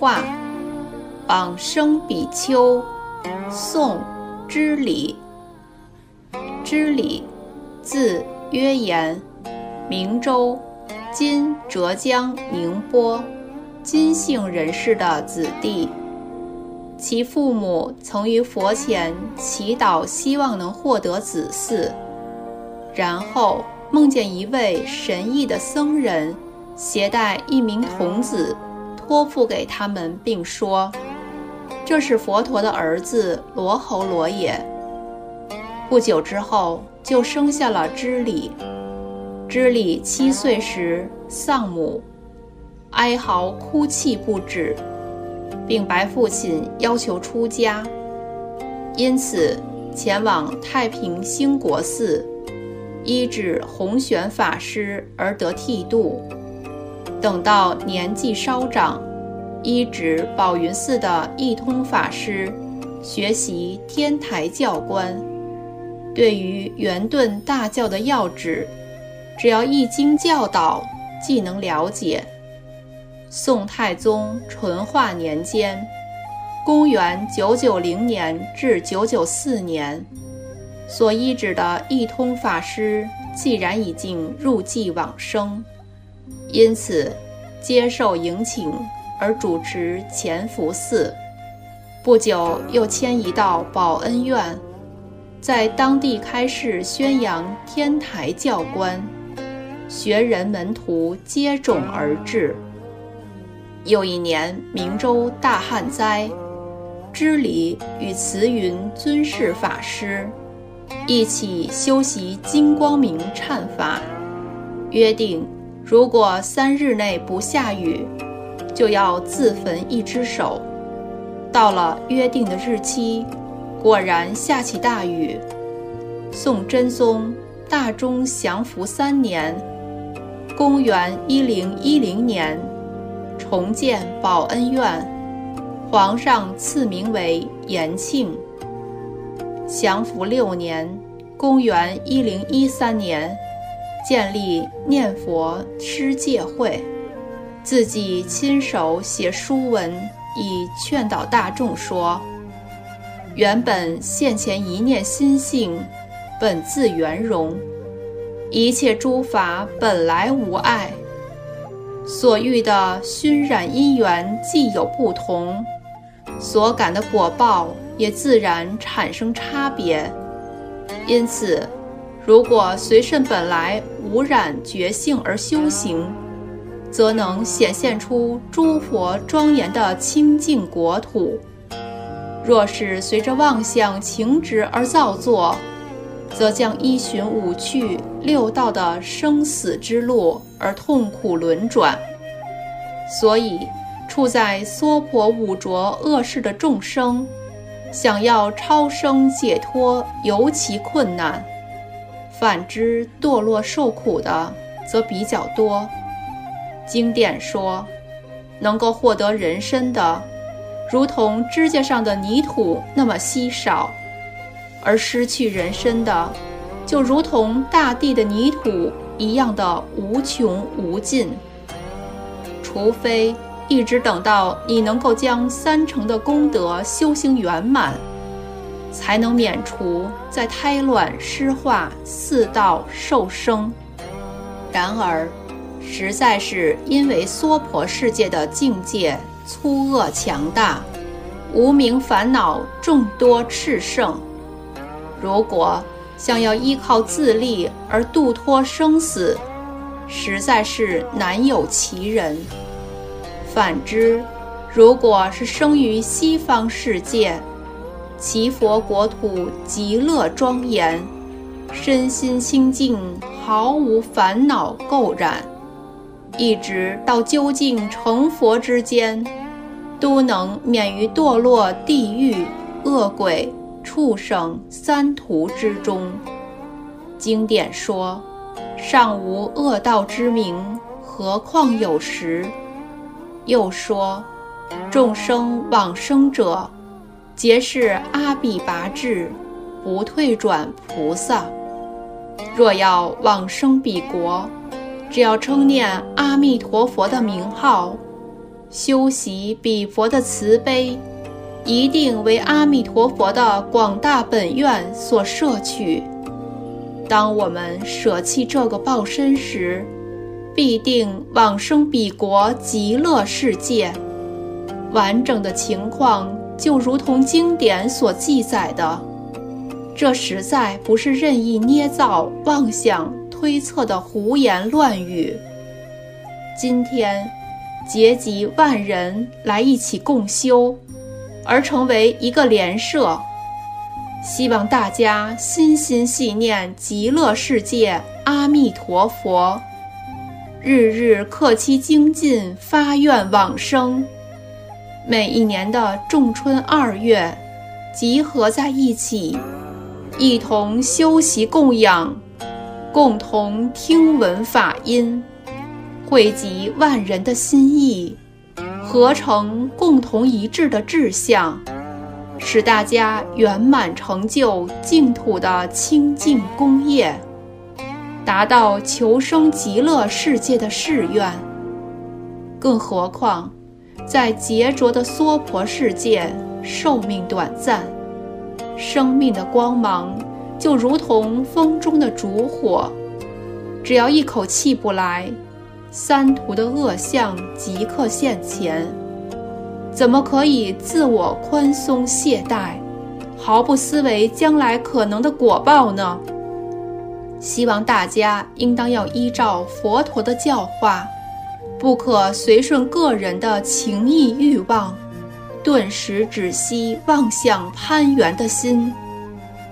画，往生比丘，宋，知礼。知礼，字曰言，明州（今浙江宁波）金姓人士的子弟。其父母曾于佛前祈祷，希望能获得子嗣，然后梦见一位神异的僧人。携带一名童子，托付给他们，并说：“这是佛陀的儿子罗侯罗也。”不久之后，就生下了知礼。知礼七岁时丧母，哀嚎哭泣不止，并白父亲要求出家，因此前往太平兴国寺，依止弘玄法师而得剃度。等到年纪稍长，依止宝云寺的一通法师学习天台教官，对于圆顿大教的要旨，只要一经教导，即能了解。宋太宗淳化年间（公元990年至994年），所依止的一通法师既然已经入寂往生。因此，接受迎请而主持潜福寺。不久，又迁移到宝恩院，在当地开始宣扬天台教观，学人门徒接踵而至。又一年，明州大旱灾，知礼与慈云尊士法师一起修习金光明忏法，约定。如果三日内不下雨，就要自焚一只手。到了约定的日期，果然下起大雨。宋真宗大中祥符三年（公元一零一零年），重建保恩院，皇上赐名为延庆。祥符六年（公元一零一三年）。建立念佛施戒会，自己亲手写书文，以劝导大众说：“原本现前一念心性，本自圆融，一切诸法本来无碍，所遇的熏染因缘既有不同，所感的果报也自然产生差别，因此。”如果随顺本来无染觉性而修行，则能显现出诸佛庄严的清净国土；若是随着妄想情执而造作，则将依循五趣六道的生死之路而痛苦轮转。所以，处在娑婆五浊恶世的众生，想要超生解脱尤其困难。反之，堕落受苦的则比较多。经典说，能够获得人身的，如同指甲上的泥土那么稀少；而失去人身的，就如同大地的泥土一样的无穷无尽。除非一直等到你能够将三成的功德修行圆满。才能免除在胎卵湿化四道受生。然而，实在是因为娑婆世界的境界粗恶强大，无名烦恼众多炽盛。如果想要依靠自力而度脱生死，实在是难有其人。反之，如果是生于西方世界，其佛国土极乐庄严，身心清净，毫无烦恼垢染，一直到究竟成佛之间，都能免于堕落地狱、恶鬼、畜生三途之中。经典说：“尚无恶道之名，何况有时？”又说：“众生往生者。”皆是阿比拔智，不退转菩萨。若要往生彼国，只要称念阿弥陀佛的名号，修习彼佛的慈悲，一定为阿弥陀佛的广大本愿所摄取。当我们舍弃这个报身时，必定往生彼国极乐世界。完整的情况就如同经典所记载的，这实在不是任意捏造、妄想、推测的胡言乱语。今天。结集万人来一起共修，而成为一个联社。希望大家心心系念极乐世界阿弥陀佛，日日克期精进，发愿往生。每一年的仲春二月，集合在一起，一同修习供养，共同听闻法音。汇集万人的心意，合成共同一致的志向，使大家圆满成就净土的清净功业，达到求生极乐世界的誓愿。更何况，在劫浊的娑婆世界，寿命短暂，生命的光芒就如同风中的烛火，只要一口气不来。三途的恶相即刻现前，怎么可以自我宽松懈怠，毫不思维将来可能的果报呢？希望大家应当要依照佛陀的教化，不可随顺个人的情意欲望，顿时止息妄想攀缘的心，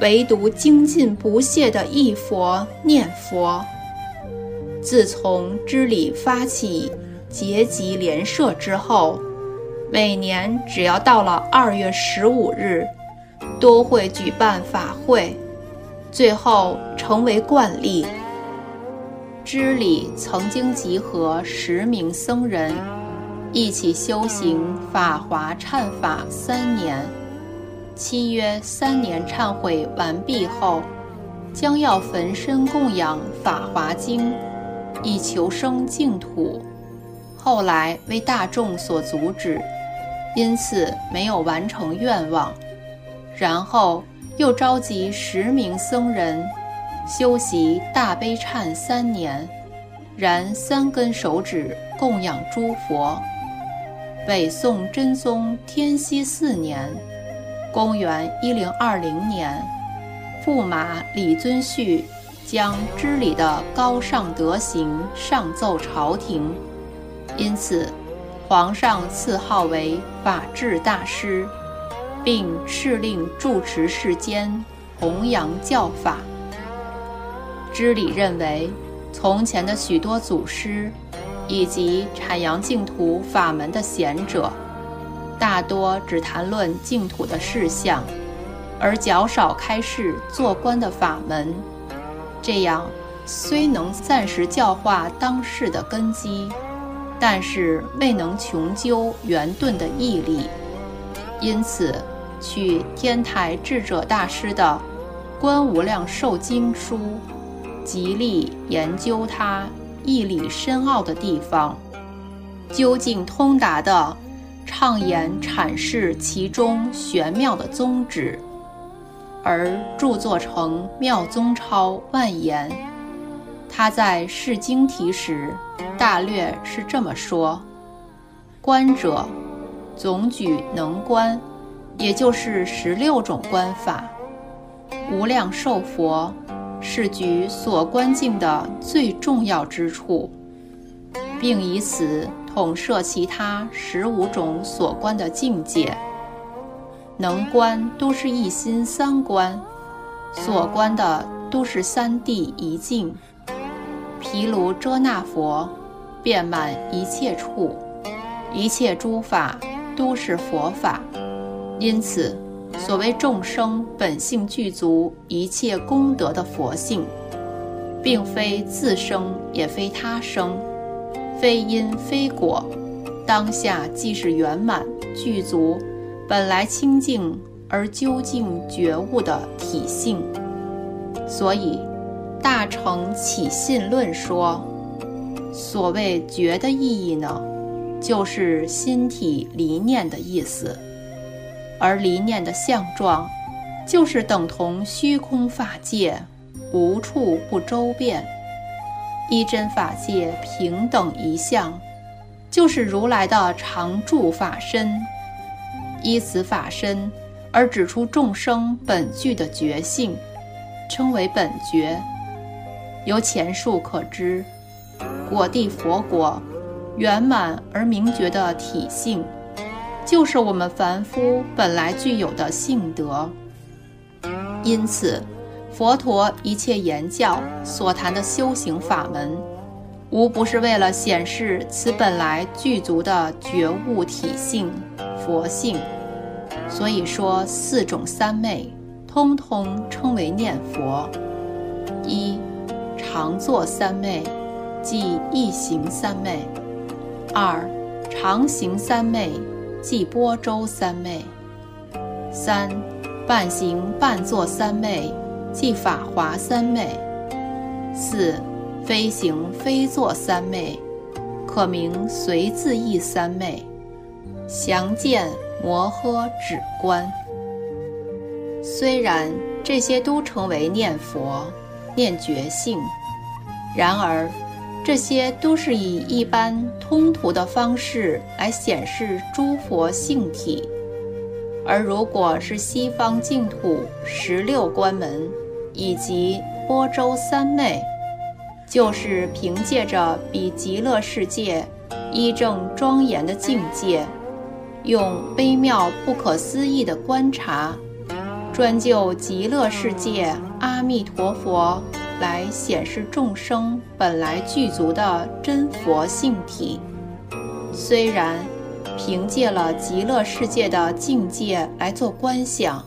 唯独精进不懈的忆佛念佛。自从知礼发起结集联社之后，每年只要到了二月十五日，都会举办法会，最后成为惯例。知礼曾经集合十名僧人，一起修行法华忏法三年，契约三年忏悔完毕后，将要焚身供养法华经。以求生净土，后来为大众所阻止，因此没有完成愿望。然后又召集十名僧人，修习大悲忏三年，燃三根手指供养诸佛。北宋真宗天熙四年（公元1020年），驸马李遵顼。将知礼的高尚德行上奏朝廷，因此皇上赐号为法治大师，并敕令住持世间弘扬教法。知礼认为，从前的许多祖师以及阐扬净土法门的贤者，大多只谈论净土的事项，而较少开示做官的法门。这样虽能暂时教化当世的根基，但是未能穷究圆顿的义理。因此，取天台智者大师的《观无量寿经》书，极力研究它义理深奥的地方，究竟通达的畅言阐释其中玄妙的宗旨。而著作成《妙宗钞万言》，他在释经题时，大略是这么说：观者，总举能观，也就是十六种观法。无量寿佛是举所观境的最重要之处，并以此统摄其他十五种所观的境界。能观都是一心三观，所观的都是三谛一境。毗卢遮那佛遍满一切处，一切诸法都是佛法。因此，所谓众生本性具足一切功德的佛性，并非自生，也非他生，非因非果，当下即是圆满具足。本来清净而究竟觉悟的体性，所以大乘起信论说，所谓觉的意义呢，就是心体离念的意思，而离念的相状，就是等同虚空法界，无处不周遍。一真法界平等一相，就是如来的常住法身。依此法身而指出众生本具的觉性，称为本觉。由前述可知，果地佛果圆满而明觉的体性，就是我们凡夫本来具有的性德。因此。佛陀一切言教所谈的修行法门，无不是为了显示此本来具足的觉悟体性、佛性。所以说，四种三昧，通通称为念佛。一、常坐三昧，即一行三昧；二、常行三昧，即波舟三昧；三、半行半坐三昧。即法华三昧，四非行非坐三昧，可名随自意三昧。详见摩诃止观。虽然这些都称为念佛、念觉性，然而这些都是以一般通途的方式来显示诸佛性体，而如果是西方净土十六关门。以及波州三昧，就是凭借着比极乐世界一正庄严的境界，用微妙不可思议的观察，专就极乐世界阿弥陀佛来显示众生本来具足的真佛性体。虽然凭借了极乐世界的境界来做观想，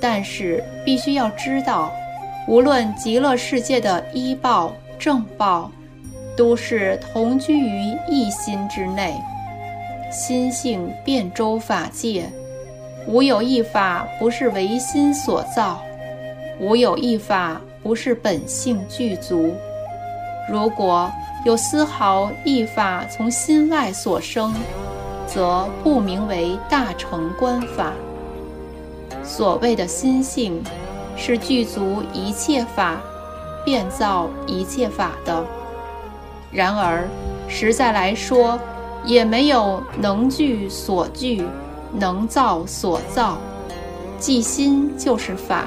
但是必须要知道。无论极乐世界的依报正报，都是同居于一心之内，心性遍周法界，无有一法不是唯心所造，无有一法不是本性具足。如果有丝毫一法从心外所生，则不名为大乘观法。所谓的心性。是具足一切法，变造一切法的。然而，实在来说，也没有能具所具，能造所造。即心就是法，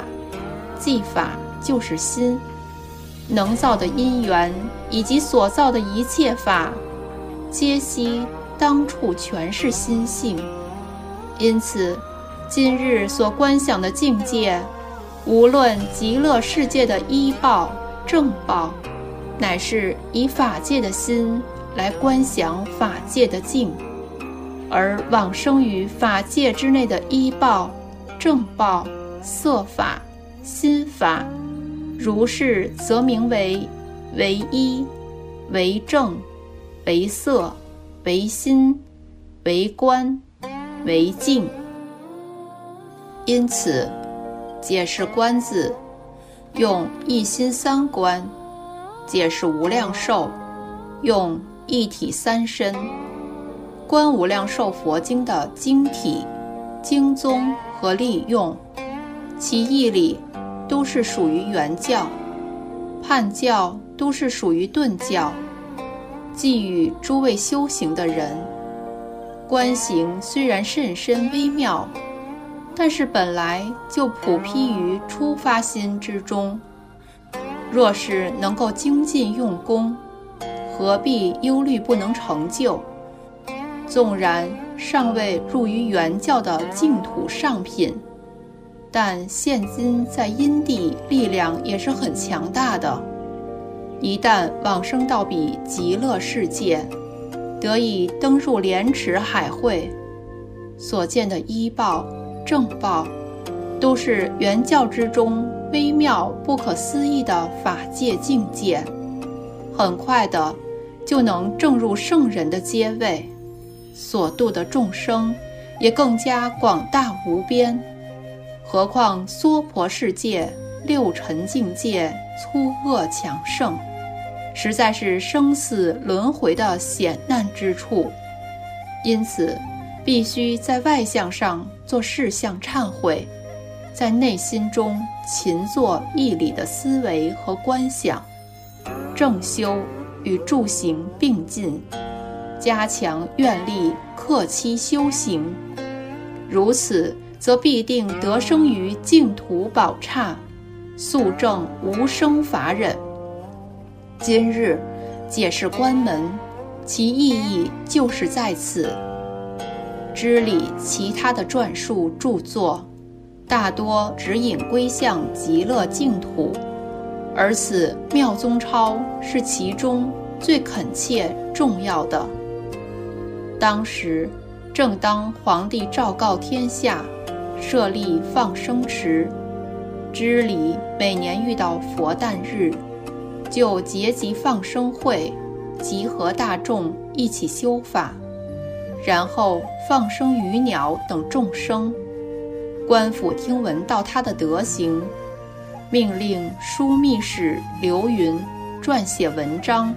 即法就是心。能造的因缘以及所造的一切法，皆悉当处全是心性。因此，今日所观想的境界。无论极乐世界的依报正报，乃是以法界的心来观想法界的境，而往生于法界之内的依报正报色法心法，如是则名为为一、为正、为色、为心、为观、为境。因此。解释“观”字，用一心三观；解释“无量寿”，用一体三身。《观无量寿佛经》的经体、经宗和利用，其义理都是属于原教，叛教都是属于顿教。寄予诸位修行的人，观行虽然甚深微妙。但是本来就普披于初发心之中，若是能够精进用功，何必忧虑不能成就？纵然尚未入于原教的净土上品，但现今在阴地力量也是很强大的。一旦往生到彼极乐世界，得以登入莲池海会，所见的医报。正报，都是原教之中微妙不可思议的法界境界，很快的就能证入圣人的阶位，所度的众生也更加广大无边。何况娑婆世界六尘境界粗恶强盛，实在是生死轮回的险难之处，因此，必须在外相上做事相忏悔，在内心中勤做义理的思维和观想，正修与助行并进，加强愿力，克期修行。如此，则必定得生于净土宝刹，速证无生法忍。今日解释关门，其意义就是在此。知礼其他的篆述著作，大多指引归向极乐净土，而此妙宗钞是其中最恳切重要的。当时正当皇帝昭告天下，设立放生池，知礼每年遇到佛诞日。就结集放生会，集合大众一起修法，然后放生鱼鸟等众生。官府听闻到他的德行，命令枢密使刘云撰写文章，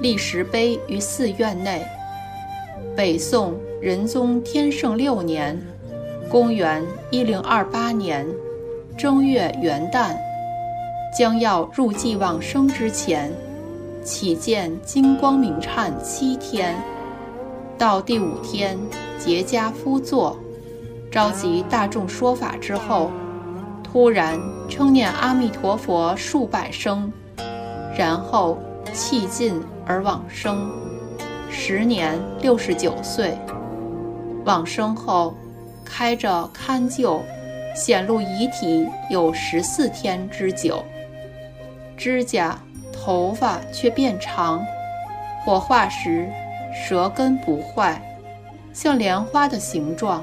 立石碑于寺院内。北宋仁宗天圣六年，公元一零二八年正月元旦。将要入寂往生之前，起见金光明忏七天，到第五天结跏趺坐，召集大众说法之后，突然称念阿弥陀佛数百声，然后气尽而往生，时年六十九岁。往生后，开着龛臼，显露遗体有十四天之久。指甲、头发却变长，火化时舌根不坏，像莲花的形状。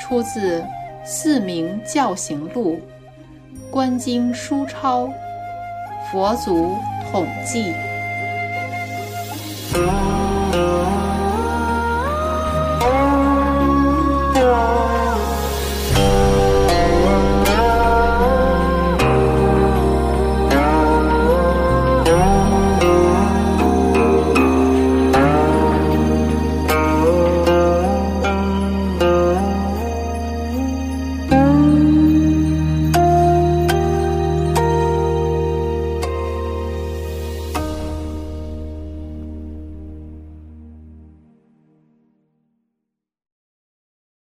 出自《四明教行录》，观经书抄，佛祖统记。